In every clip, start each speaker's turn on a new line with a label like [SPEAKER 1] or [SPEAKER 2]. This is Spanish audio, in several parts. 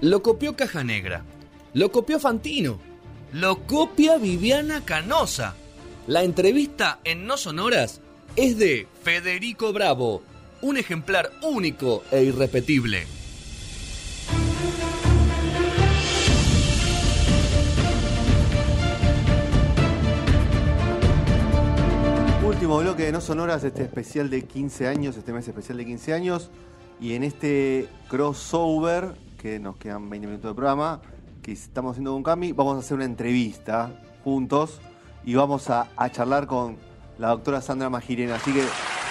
[SPEAKER 1] lo copió Caja Negra, lo copió Fantino, lo copia Viviana Canosa. La entrevista en No Sonoras es de Federico Bravo, un ejemplar único e irrepetible.
[SPEAKER 2] Último bloque de No Sonoras, este especial de 15 años, este mes especial de 15 años. Y en este crossover, que nos quedan 20 minutos de programa, que estamos haciendo con Cami, vamos a hacer una entrevista juntos y vamos a, a charlar con la doctora Sandra Magirena. Así que,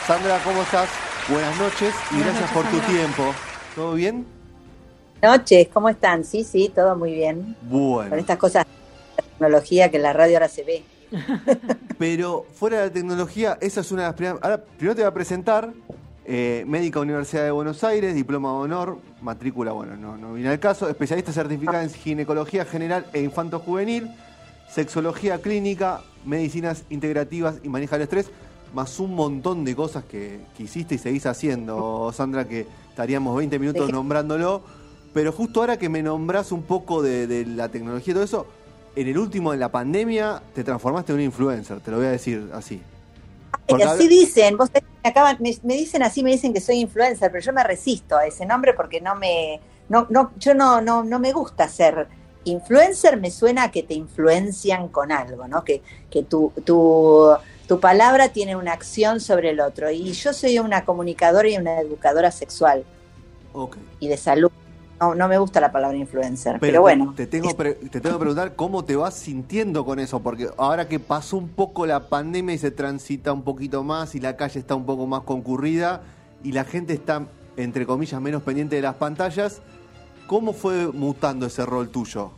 [SPEAKER 2] Sandra, ¿cómo estás? Buenas noches y
[SPEAKER 3] Buenas
[SPEAKER 2] gracias
[SPEAKER 3] noches,
[SPEAKER 2] por tu tiempo. ¿Todo bien?
[SPEAKER 3] Noches, ¿cómo están? Sí, sí, todo muy bien.
[SPEAKER 2] Bueno.
[SPEAKER 3] Con estas cosas de tecnología que en la radio ahora se ve.
[SPEAKER 2] Pero fuera de la tecnología, esa es una de las primeras. Ahora, primero te voy a presentar. Eh, médica Universidad de Buenos Aires, diploma de honor, matrícula, bueno, no, no viene al caso, especialista certificada en ginecología general e infanto juvenil, sexología clínica, medicinas integrativas y manejo del estrés, más un montón de cosas que, que hiciste y seguís haciendo, Sandra, que estaríamos 20 minutos nombrándolo. Pero justo ahora que me nombrás un poco de, de la tecnología y todo eso, en el último, en la pandemia, te transformaste en un influencer, te lo voy a decir así. Porque
[SPEAKER 3] así dicen, vos sabés me, acaban, me, me dicen así, me dicen que soy influencer, pero yo me resisto a ese nombre porque no me, no, no, yo no, no, no me gusta ser influencer, me suena a que te influencian con algo, ¿no? Que, que tu, tu, tu palabra tiene una acción sobre el otro. Y yo soy una comunicadora y una educadora sexual y de salud. No, no me gusta la palabra influencer, pero,
[SPEAKER 2] Pero,
[SPEAKER 3] bueno.
[SPEAKER 2] te, tengo pre- te tengo que preguntar cómo te vas sintiendo con eso, porque ahora que pasó un poco la pandemia y se transita un poquito más y la calle está un poco más concurrida y la gente está, entre comillas, menos pendiente de las pantallas, ¿cómo fue mutando ese rol tuyo?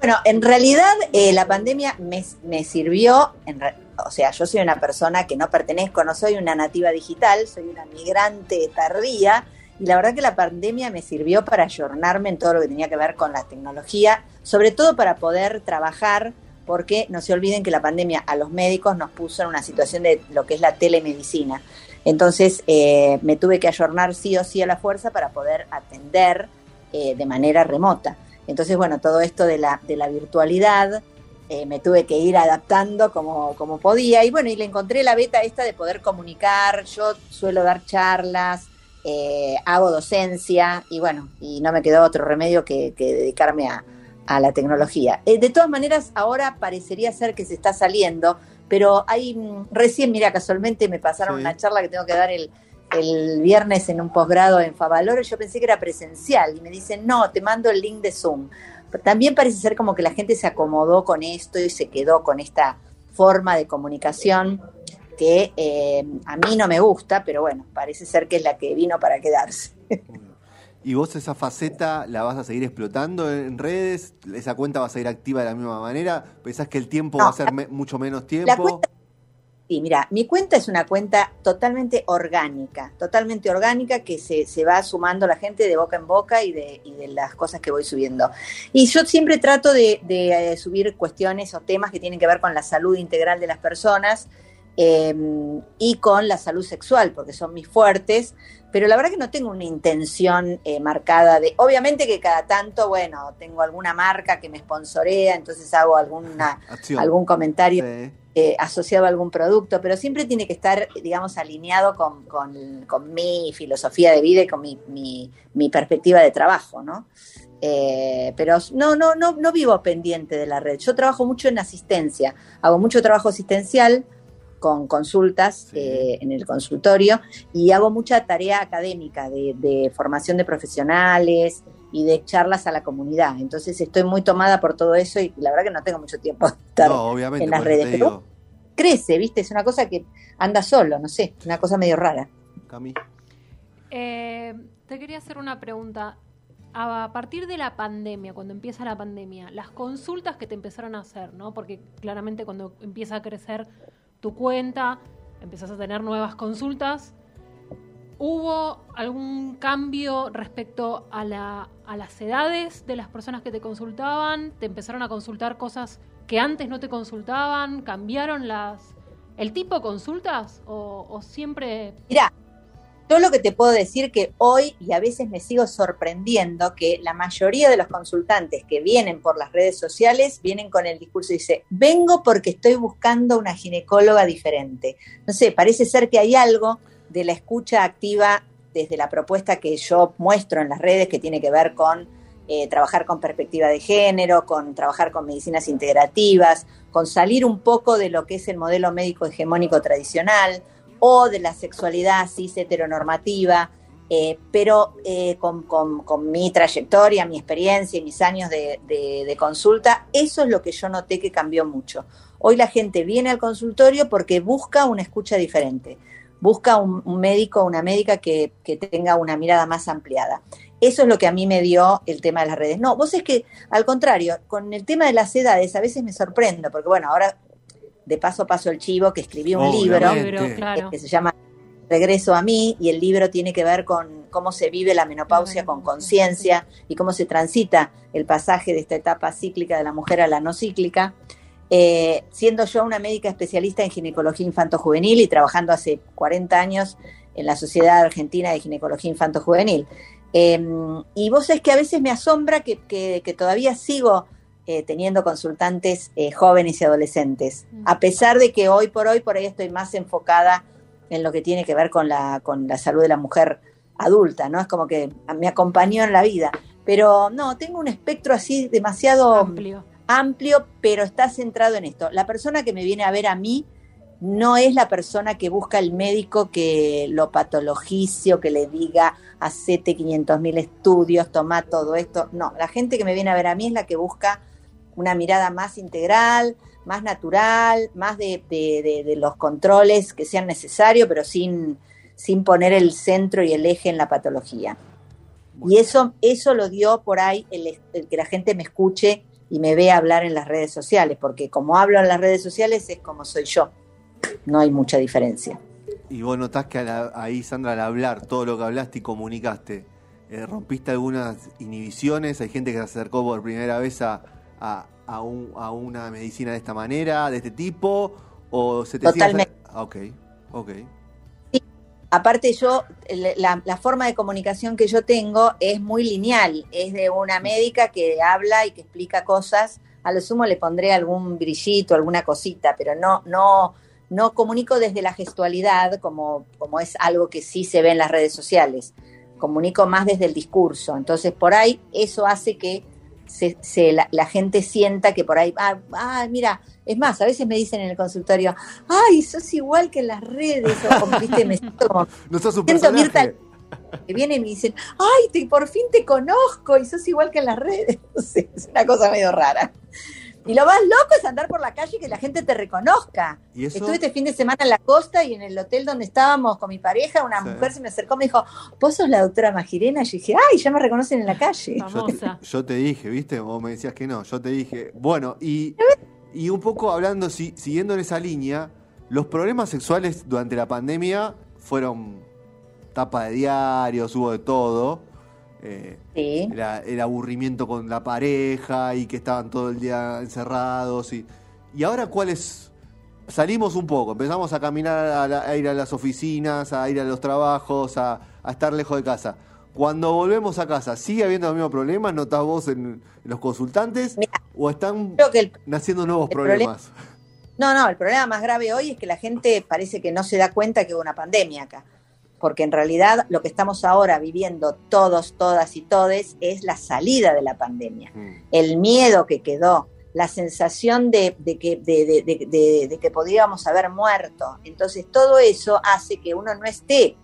[SPEAKER 3] Bueno, en realidad eh, la pandemia me, me sirvió, en re- o sea, yo soy una persona que no pertenezco, no soy una nativa digital, soy una migrante tardía, y la verdad que la pandemia me sirvió para ayornarme en todo lo que tenía que ver con la tecnología, sobre todo para poder trabajar, porque no se olviden que la pandemia a los médicos nos puso en una situación de lo que es la telemedicina. Entonces eh, me tuve que ayornar sí o sí a la fuerza para poder atender eh, de manera remota. Entonces, bueno, todo esto de la, de la virtualidad eh, me tuve que ir adaptando como, como podía. Y bueno, y le encontré la beta esta de poder comunicar. Yo suelo dar charlas, eh, hago docencia y bueno, y no me quedó otro remedio que, que dedicarme a, a la tecnología. Eh, de todas maneras, ahora parecería ser que se está saliendo, pero hay mm, recién, mira, casualmente me pasaron
[SPEAKER 2] Sí.
[SPEAKER 3] una charla que tengo que dar el, el viernes en un posgrado en Favaloro, yo pensé que era presencial y me dicen, no, te mando el link de Zoom. Pero también parece ser como que la gente se acomodó con esto y se quedó con esta forma de comunicación que eh, a mí no me gusta, pero bueno, parece ser que es la que vino para quedarse.
[SPEAKER 2] ¿Y vos esa faceta la vas a seguir explotando en redes? ¿Esa cuenta va a seguir activa de la misma manera? ¿Pensás que el tiempo
[SPEAKER 3] No,
[SPEAKER 2] va a ser me- mucho menos tiempo?
[SPEAKER 3] cuenta- Sí, mira, mi cuenta es una cuenta totalmente orgánica, totalmente orgánica que se, se va sumando la gente de boca en boca y de, y de las cosas que voy subiendo. Y yo siempre trato de, de, eh, subir cuestiones o temas que tienen que ver con la salud integral de las personas eh, y con la salud sexual, porque son mis fuertes, pero la verdad que no tengo una intención eh, marcada de, obviamente que cada tanto, bueno, tengo alguna marca que me sponsorea, entonces hago alguna,
[SPEAKER 2] Acción.
[SPEAKER 3] algún comentario
[SPEAKER 2] Sí.
[SPEAKER 3] eh, asociado a algún producto, pero siempre tiene que estar, digamos, alineado con, con- con mi filosofía de vida y con mi, mi- mi perspectiva de trabajo, ¿no? Eh, pero no, no, no, no vivo pendiente de la red. Yo trabajo mucho en asistencia, hago mucho trabajo asistencial con consultas
[SPEAKER 2] Sí.
[SPEAKER 3] eh, en el consultorio y hago mucha tarea académica de, de formación de profesionales y de charlas a la comunidad. Entonces estoy muy tomada por todo eso y la verdad que no tengo mucho tiempo de estar
[SPEAKER 2] No, obviamente.
[SPEAKER 3] en las redes, pero- crece, ¿viste? Es una cosa que anda solo, no sé, una cosa medio rara.
[SPEAKER 2] Cami.
[SPEAKER 4] Eh, te quería hacer una pregunta. A partir de la pandemia, cuando empieza la pandemia, las consultas que te empezaron a hacer, ¿no? Porque claramente cuando empieza a crecer tu cuenta, empiezas a tener nuevas consultas. ¿Hubo algún cambio respecto a, la, a las edades de las personas que te consultaban? ¿Te empezaron a consultar cosas que antes no te consultaban? ¿Cambiaron las el tipo de consultas? ¿O, o siempre
[SPEAKER 3] Mirá, yo lo que te puedo decir que hoy, y a veces me sigo sorprendiendo, que la mayoría de los consultantes que vienen por las redes sociales vienen con el discurso y dice, vengo porque estoy buscando una ginecóloga diferente. No sé, parece ser que hay algo de la escucha activa desde la propuesta que yo muestro en las redes que tiene que ver con eh, trabajar con perspectiva de género, con trabajar con medicinas integrativas, con salir un poco de lo que es el modelo médico hegemónico tradicional o de la sexualidad cis heteronormativa, eh, pero eh, con, mi trayectoria, mi experiencia y mis años de, consulta, eso es lo que yo noté que cambió mucho. Hoy la gente viene al consultorio porque busca una escucha diferente, busca un, médico, una médica que, que, tenga una mirada más ampliada. Eso es lo que a mí me dio el tema de las redes. No, vos es que, al contrario, con el tema de las edades a veces me sorprendo, porque bueno, ahora de paso a paso el chivo, que escribió un libro, que se llama Regreso a mí, y el libro tiene que ver con cómo se vive la menopausia con conciencia y cómo se transita el pasaje de esta etapa cíclica de la mujer a la no cíclica. Eh, siendo yo una médica especialista en ginecología infanto-juvenil y trabajando hace 40 años en la Sociedad Argentina de Ginecología Infanto-Juvenil. Em, y vos es que a veces me asombra que, que todavía sigo eh, teniendo consultantes eh, jóvenes y adolescentes, mm. a pesar de que hoy por hoy por ahí estoy más enfocada en lo que tiene que ver con la, con la salud de la mujer adulta, ¿no? Es como que me acompañó en la vida. Pero no, tengo un espectro así demasiado amplio. amplio, pero está centrado en esto. La persona que me viene a ver a mí no es la persona que busca el médico que lo patologice o que le diga hacete 500 mil estudios, toma todo esto. No, la gente que me viene a ver a mí es la que busca una mirada más integral, más natural, más de, los controles que sean necesarios, pero sin, sin poner el centro y el eje en la patología. Y eso, eso lo dio por ahí el, que la gente me escuche y me vea hablar en las redes sociales, porque como hablo en las redes sociales es como soy yo, no hay mucha diferencia.
[SPEAKER 2] Y vos notás que ahí, Sandra, al hablar todo lo que hablaste y comunicaste, eh, rompiste algunas inhibiciones, hay gente que se acercó por primera vez a, a, a, una medicina de esta manera, de este tipo? ¿O se te
[SPEAKER 3] Totalmente.
[SPEAKER 2] ok, ok.
[SPEAKER 3] Aparte yo, la, la, forma de comunicación que yo tengo es muy lineal, es de una médica que habla y que explica cosas, a lo sumo le pondré algún brillito, alguna cosita, pero no, no, no comunico desde la gestualidad como, como es algo que sí se ve en las redes sociales, comunico más desde el discurso, entonces por ahí eso hace que se, la, gente sienta que por ahí, ah, mira, es más, a veces me dicen en el consultorio, ay, sos igual que en las redes, o viste, me siento como,
[SPEAKER 2] no sos un personaje.
[SPEAKER 3] que vienen y me dicen, ay, te, por fin te conozco y sos igual que en las redes, es una cosa medio rara. Y lo más loco es andar por la calle y que la gente te reconozca. Estuve este fin de semana en la costa y en el hotel donde estábamos con mi pareja, una mujer se me acercó y me dijo, ¿vos sos la doctora Magirena? Y yo dije, ay, ya me reconocen en la calle.
[SPEAKER 2] Yo te, dije, ¿viste? Vos me decías que no, yo te dije. Bueno, y, y un poco hablando, siguiendo en esa línea, los problemas sexuales durante la pandemia fueron tapa de diarios, hubo de todo. Eh, el aburrimiento con la pareja y que estaban todo el día encerrados. Y, y ahora, ¿cuál es? Salimos un poco, empezamos a caminar, a, ir a las oficinas, a ir a los trabajos, a, estar lejos de casa. Cuando volvemos a casa, ¿sigue habiendo los mismos problemas? ¿Notas vos en, los consultantes? ¿O están naciendo nuevos problemas?
[SPEAKER 3] no, no, el problema más grave hoy es que la gente parece que no se da cuenta que hubo una pandemia acá porque en realidad lo que estamos ahora viviendo todos, todas y todes es la salida de la pandemia. Mm. El miedo que quedó, la sensación de, que, de, que podríamos haber muerto. Entonces todo eso hace que uno no esté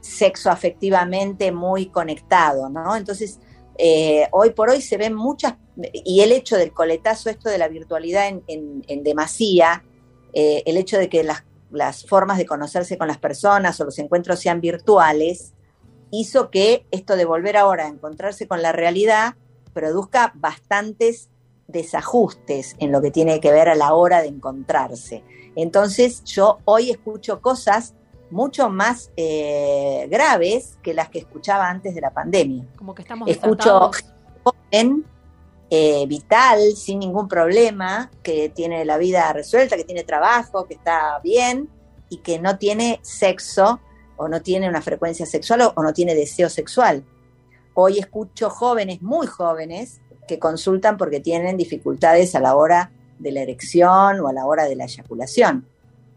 [SPEAKER 3] sexoafectivamente muy conectado, ¿no? Entonces, eh, hoy por hoy se ven muchas, y el hecho del coletazo, esto de la virtualidad en, demasía, eh, el hecho de que las las formas de conocerse con las personas o los encuentros sean virtuales, hizo que esto de volver ahora a encontrarse con la realidad produzca bastantes desajustes en lo que tiene que ver a la hora de encontrarse. Entonces yo hoy escucho cosas mucho más eh, graves que las que escuchaba antes de la pandemia.
[SPEAKER 4] Como que estamos
[SPEAKER 3] Escucho joven, eh, vital, sin ningún problema, que tiene la vida resuelta, que tiene trabajo, que está bien y que no tiene sexo o no tiene una frecuencia sexual o, o no tiene deseo sexual. Hoy escucho jóvenes, muy jóvenes, que consultan porque tienen dificultades a la hora de la erección o a la hora de la eyaculación.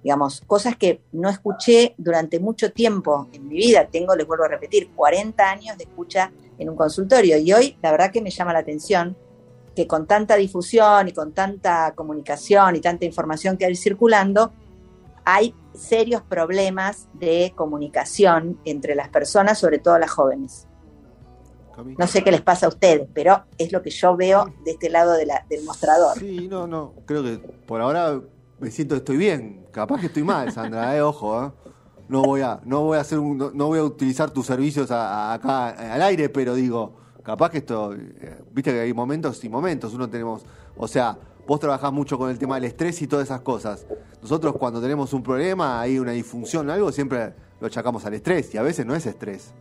[SPEAKER 3] Digamos, cosas que no escuché durante mucho tiempo en mi vida. Tengo, les vuelvo a repetir, 40 años de escucha en un consultorio y hoy la verdad que me llama la atención que con tanta difusión y con tanta comunicación y tanta información que hay circulando, hay serios problemas de comunicación entre las personas, sobre todo las jóvenes. No sé qué les pasa a ustedes, pero es lo que yo veo de este lado de la, del mostrador.
[SPEAKER 2] Sí, no, no, creo que por ahora me siento que estoy bien. Capaz que estoy mal, Sandra, eh, ojo, eh. No voy a, no voy a hacer un, no, voy a utilizar tus servicios acá al aire, pero digo, capaz que esto, eh, viste que hay momentos y momentos, uno tenemos, o sea, vos trabajás mucho con el tema del estrés y todas esas cosas. Nosotros cuando tenemos un problema, hay una disfunción, algo, siempre lo achacamos al estrés y a veces no es estrés.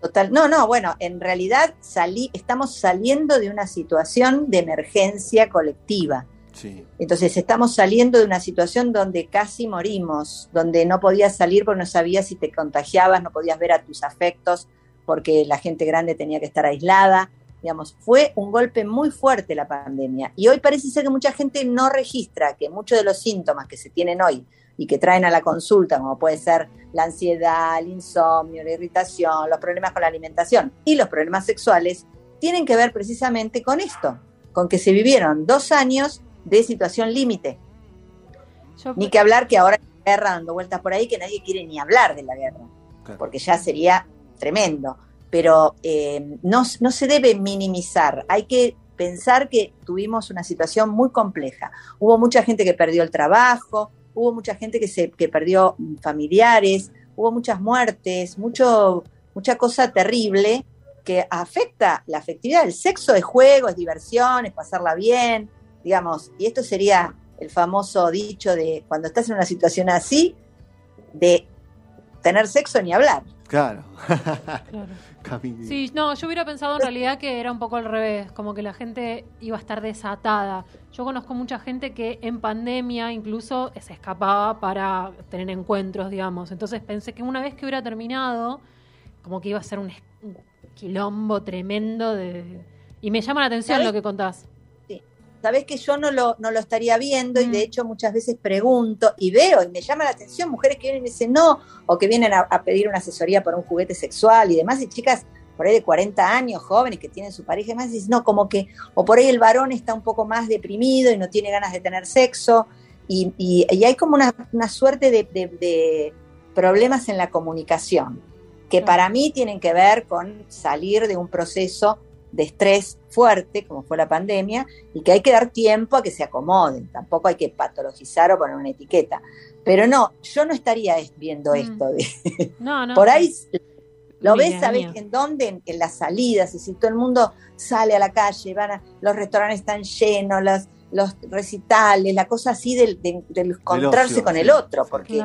[SPEAKER 3] Total, no, no, bueno, en realidad salí, estamos saliendo de una situación de emergencia colectiva. Sí. Entonces estamos saliendo de una situación donde casi morimos, donde no podías salir porque no sabías si te contagiabas, no podías ver a tus afectos porque la gente grande tenía que estar aislada. Digamos, fue un golpe muy fuerte la pandemia. Y hoy parece ser que mucha gente no registra que muchos de los síntomas que se tienen hoy y que traen a la consulta, como puede ser la ansiedad, el insomnio, la irritación, los problemas con la alimentación y los problemas sexuales, tienen que ver precisamente con esto, con que se vivieron dos años de situación límite. Ni que hablar que ahora hay guerra dando vueltas por ahí, que nadie quiere ni hablar de la guerra, porque ya sería tremendo. Pero eh, no, no se debe minimizar, hay que pensar que tuvimos una situación muy compleja. Hubo mucha gente que perdió el trabajo, hubo mucha gente que, se, que perdió familiares, hubo muchas muertes, mucho, mucha cosa terrible que afecta la afectividad. El sexo es juego, es diversión, es pasarla bien, digamos, y esto sería el famoso dicho de cuando estás en una situación así, de tener sexo ni hablar.
[SPEAKER 2] Claro.
[SPEAKER 4] Sí, no, yo hubiera pensado en realidad que era un poco al revés, como que la gente iba a estar desatada. Yo conozco mucha gente que en pandemia incluso se escapaba para tener encuentros, digamos. Entonces pensé que una vez que hubiera terminado, como que iba a ser un, quilombo tremendo de... Y me llama la atención lo que contás
[SPEAKER 3] sabes que yo no lo, no lo estaría viendo y de mm. hecho muchas veces pregunto y veo y me llama la atención mujeres que vienen y dicen no, o que vienen a, pedir una asesoría para un juguete sexual y demás, y chicas por ahí de 40 años, jóvenes que tienen su pareja y demás, y dicen, no, como que, o por ahí el varón está un poco más deprimido y no tiene ganas de tener sexo, y, y, hay como una, una suerte de, de problemas en la comunicación, que para mí tienen que ver con salir de un proceso de estrés fuerte, como fue la pandemia, y que hay que dar tiempo a que se acomoden. Tampoco hay que patologizar o poner una etiqueta. Pero no, yo no estaría viendo mm. esto. De, no, no. Por ahí lo ves, ¿sabes en dónde? En, las salidas, es decir, todo el mundo sale a la calle, van a, los restaurantes están llenos, los, los recitales, la cosa así del, de, encontrarse con el otro, porque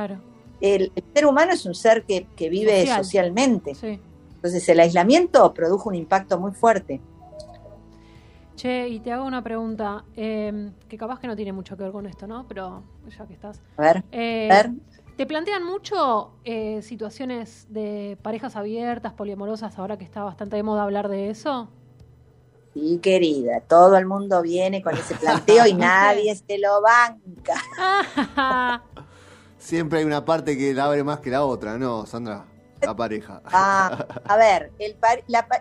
[SPEAKER 3] el, ser humano es un ser que, vive socialmente. Sí. Entonces el aislamiento produjo un impacto muy fuerte.
[SPEAKER 4] Che, y te hago una pregunta, em, que capaz que no tiene mucho que ver con esto, ¿no? Pero ya que estás.
[SPEAKER 3] A ver.
[SPEAKER 4] Eh,
[SPEAKER 3] a ver.
[SPEAKER 4] ¿Te plantean mucho eh, situaciones de parejas abiertas, poliamorosas, ahora que está bastante de moda hablar de eso?
[SPEAKER 3] Sí, querida, todo el mundo viene con ese planteo y nadie se lo banca.
[SPEAKER 2] Siempre hay una parte que la abre más que la otra, ¿no, Sandra? la pareja.
[SPEAKER 3] Ah, a ver, el,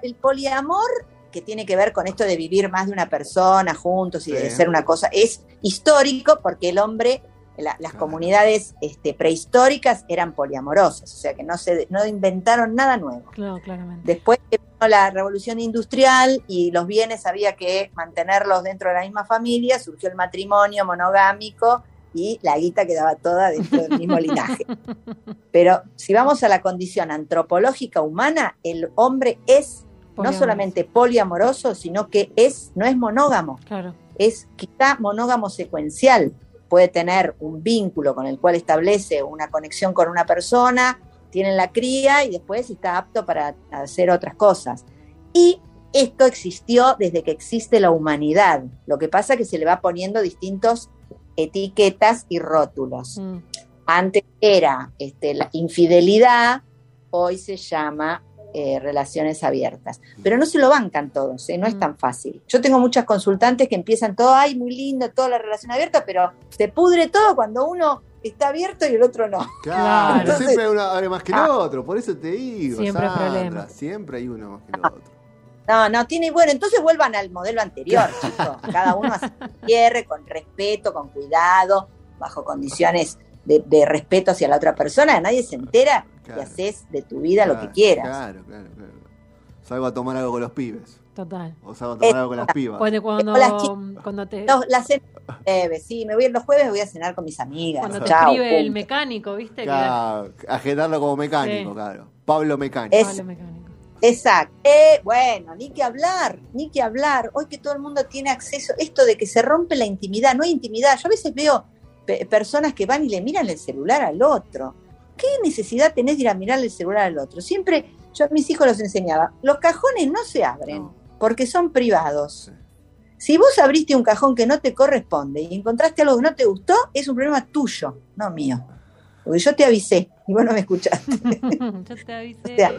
[SPEAKER 3] el poliamor que tiene que ver con esto de vivir más de una persona juntos y de ser una cosa, es histórico porque el hombre, las comunidades este, prehistóricas eran poliamorosas, o sea que no, se, no inventaron nada nuevo.
[SPEAKER 4] Claro, claramente.
[SPEAKER 3] Después vino la revolución industrial y los bienes había que mantenerlos dentro de la misma familia, surgió el matrimonio monogámico y la guita quedaba toda dentro del mismo linaje. Pero si vamos a la condición antropológica humana, el hombre es no solamente poliamoroso, sino que es, no es monógamo.
[SPEAKER 4] Claro.
[SPEAKER 3] Es quizá monógamo secuencial. Puede tener un vínculo con el cual establece una conexión con una persona, tiene la cría y después está apto para hacer otras cosas. Y esto existió desde que existe la humanidad. Lo que pasa es que se le va poniendo distintos etiquetas y rótulos. Mm. Antes era este, la infidelidad, hoy se llama eh, relaciones abiertas. Pero no se lo bancan todos, ¿eh? no es
[SPEAKER 4] Mm.
[SPEAKER 3] tan fácil. Yo tengo muchas consultantes que empiezan todo, ay, muy lindo, toda la relación abierta, pero se pudre todo cuando uno está abierto y el otro no.
[SPEAKER 2] Claro,
[SPEAKER 3] Entonces-
[SPEAKER 2] siempre hay uno abre más que el
[SPEAKER 3] Ah.
[SPEAKER 2] otro, por eso te digo.
[SPEAKER 4] Siempre hay
[SPEAKER 2] Sandra,
[SPEAKER 4] problema.
[SPEAKER 2] Siempre hay uno más que el otro.
[SPEAKER 3] No, no, tiene, bueno, entonces vuelvan al modelo anterior, chicos. Cada uno hace su cierre con respeto, con cuidado, bajo condiciones de, de respeto hacia la otra persona, nadie se entera
[SPEAKER 2] Claro.
[SPEAKER 3] y haces de tu vida lo que quieras.
[SPEAKER 2] Claro, claro, claro. Salgo a tomar algo con los pibes.
[SPEAKER 4] Total.
[SPEAKER 2] O salgo a tomar
[SPEAKER 3] Eh,
[SPEAKER 2] algo con las pibas.
[SPEAKER 4] Cuando,
[SPEAKER 3] chicos.
[SPEAKER 4] cuando te,
[SPEAKER 3] No, la cena breve, sí, me voy los jueves voy a cenar con mis amigas.
[SPEAKER 4] cuando te escribe el mecánico, ¿viste? Que-
[SPEAKER 2] Claro, agendarlo como mecánico,
[SPEAKER 4] Sí.
[SPEAKER 2] claro. Pablo Mecánico.
[SPEAKER 3] Es-
[SPEAKER 4] Pablo mecánico.
[SPEAKER 3] Exacto. Eh, bueno, ni que hablar, ni que hablar. Hoy que todo el mundo tiene acceso, esto de que se rompe la intimidad, no hay intimidad. Yo a veces veo pe- personas que van y le miran el celular al otro. ¿Qué necesidad tenés de ir a mirar el celular al otro? Siempre, yo a mis hijos los enseñaba, los cajones no se abren
[SPEAKER 2] No.
[SPEAKER 3] porque son privados.
[SPEAKER 2] Sí.
[SPEAKER 3] Si vos abriste un cajón que no te corresponde y encontraste algo que no te gustó, es un problema tuyo, no mío. Porque yo te avisé y vos no me escuchaste.
[SPEAKER 4] Yo te avisé.
[SPEAKER 3] O sea,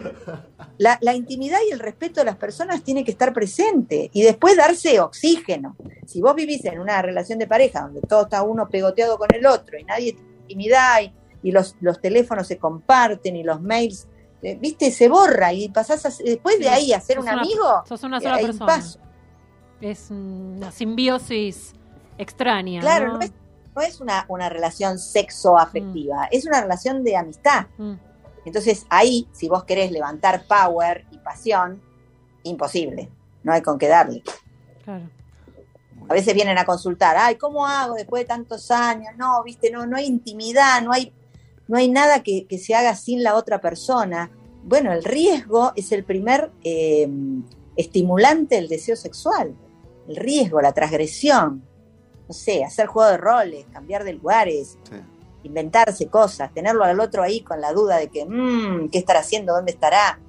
[SPEAKER 3] la, la intimidad y el respeto de las personas tiene que estar presente y después darse oxígeno. Si vos vivís en una relación de pareja donde todo está uno pegoteado con el otro y nadie tiene intimidad y, y los, los teléfonos se comparten y los mails, eh, viste, se borra y pasás a, después de ahí a ser
[SPEAKER 4] sos
[SPEAKER 3] un
[SPEAKER 4] una-
[SPEAKER 3] amigo.
[SPEAKER 4] Sos una
[SPEAKER 3] eh,
[SPEAKER 4] sola persona.
[SPEAKER 3] paso.
[SPEAKER 4] Es una simbiosis extraña.
[SPEAKER 3] Claro,
[SPEAKER 4] ¿no?
[SPEAKER 3] no es, no es una, una relación sexo-afectiva, es una relación de amistad.
[SPEAKER 4] Mm,
[SPEAKER 3] Entonces ahí, si vos querés levantar power y pasión, imposible, no hay con qué darle.
[SPEAKER 4] claro.
[SPEAKER 3] A veces vienen a consultar, ay, ¿cómo hago después de tantos años? No, viste, no, no hay intimidad, no hay, no hay nada que, que se haga sin la otra persona. Bueno, el riesgo es el primer eh, estimulante del deseo sexual. El riesgo, la transgresión. No sé, hacer juego de roles, cambiar de lugares,
[SPEAKER 2] Sí.
[SPEAKER 3] inventarse cosas, tenerlo al otro ahí con la duda de que, mmm, ¿qué estará haciendo? ¿Dónde estará?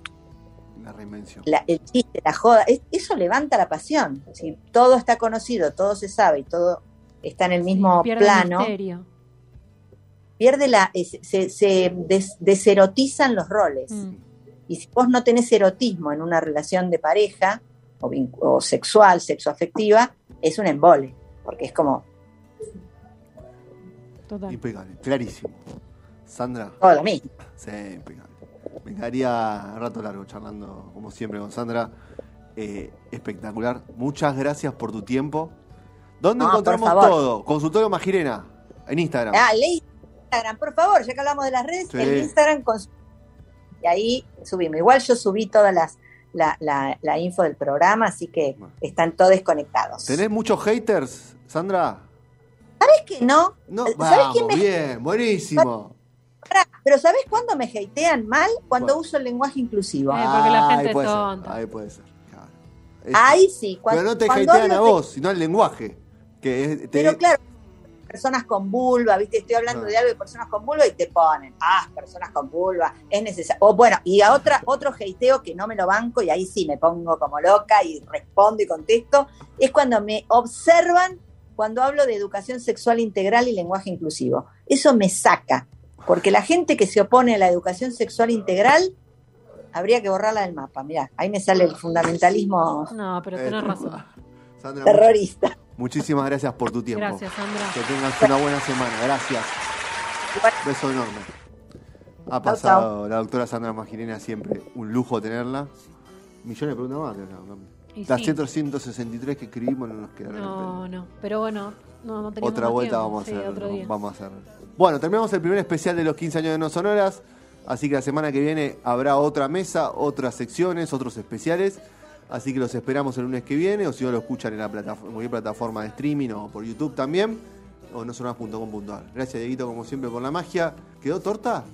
[SPEAKER 2] La reinvención.
[SPEAKER 3] la- el chiste, la joda, es- eso levanta la pasión. Si todo está conocido, todo se sabe y todo está en el mismo
[SPEAKER 4] Pierde el
[SPEAKER 3] plano,
[SPEAKER 4] misterio.
[SPEAKER 3] Pierde la, es- se, se des- deserotizan los roles.
[SPEAKER 4] Mm,
[SPEAKER 3] Y si vos no tenés erotismo en una relación de pareja o, vincu- o sexual, sexoafectiva, es un embole, porque es como
[SPEAKER 4] total.
[SPEAKER 2] Impecable, clarísimo. Sandra,
[SPEAKER 3] todo lo mismo.
[SPEAKER 2] sí, impecable. Me quedaría rato largo charlando, como siempre, con Sandra. Eh, espectacular. Muchas gracias por tu tiempo. ¿Dónde
[SPEAKER 3] No,
[SPEAKER 2] encontramos todo? Consultorio Magirena, en Instagram.
[SPEAKER 3] Ah, leí Instagram, por favor, ya que hablamos de las redes,
[SPEAKER 2] Sí.
[SPEAKER 3] en Instagram con y ahí subimos. Igual yo subí todas las la, la, la info del programa, así que
[SPEAKER 2] Bueno.
[SPEAKER 3] están todos conectados.
[SPEAKER 2] ¿Tenés muchos haters, Sandra?
[SPEAKER 3] ¿Sabes que no?
[SPEAKER 2] No,
[SPEAKER 3] ¿Sabés
[SPEAKER 2] vamos,
[SPEAKER 3] quién me-
[SPEAKER 2] bien, buenísimo.
[SPEAKER 3] Pero ¿sabés cuándo me hatean mal? Cuando uso el lenguaje inclusivo.
[SPEAKER 4] Eh, porque la gente
[SPEAKER 2] ahí
[SPEAKER 4] es
[SPEAKER 2] puede ser,
[SPEAKER 4] tonta.
[SPEAKER 2] Ahí puede ser, claro. Es-
[SPEAKER 3] Ahí sí. Cuando,
[SPEAKER 2] Pero no te hatean a
[SPEAKER 3] de-
[SPEAKER 2] vos, sino al lenguaje. Que es- te-
[SPEAKER 3] Pero claro, personas con vulva, ¿viste? Estoy hablando
[SPEAKER 2] Ah.
[SPEAKER 3] de algo de personas con vulva y te ponen, ah, personas con vulva, es necesario. O bueno, y a otra, otro hateo que no me lo banco y ahí sí me pongo como loca y respondo y contesto, es cuando me observan cuando hablo de educación sexual integral y lenguaje inclusivo. Eso me saca, porque la gente que se opone a la educación sexual integral habría que borrarla del mapa. Mirá, ahí me sale el fundamentalismo
[SPEAKER 4] No, pero
[SPEAKER 2] eh,
[SPEAKER 4] tenés razón.
[SPEAKER 2] Sandra,
[SPEAKER 3] terrorista.
[SPEAKER 2] Muchísimas gracias por tu tiempo.
[SPEAKER 4] Gracias, Sandra.
[SPEAKER 2] Que tengas una buena semana. Gracias. Beso enorme. Ha
[SPEAKER 3] Chau,
[SPEAKER 2] pasado la doctora Sandra Magirena, siempre un lujo tenerla. Millones de preguntas más. Las
[SPEAKER 4] sí.
[SPEAKER 2] 163 que escribimos no nos quedaron.
[SPEAKER 4] No, no. Pero bueno, no,
[SPEAKER 2] Otra
[SPEAKER 4] más
[SPEAKER 2] vuelta
[SPEAKER 4] tiempo.
[SPEAKER 2] vamos a
[SPEAKER 4] Sí,
[SPEAKER 2] hacer.
[SPEAKER 4] otro día.
[SPEAKER 2] Vamos a hacer. Bueno, terminamos el primer especial de los 15 años de No Sonoras. Así que la semana que viene habrá otra mesa, otras secciones, otros especiales. Así que los esperamos el lunes que viene. O si no lo escuchan en, la plataforma, cualquier plataforma de streaming o por YouTube también. O nosonoras.com.ar. Gracias, Dieguito, como siempre, por la magia. ¿Quedó torta?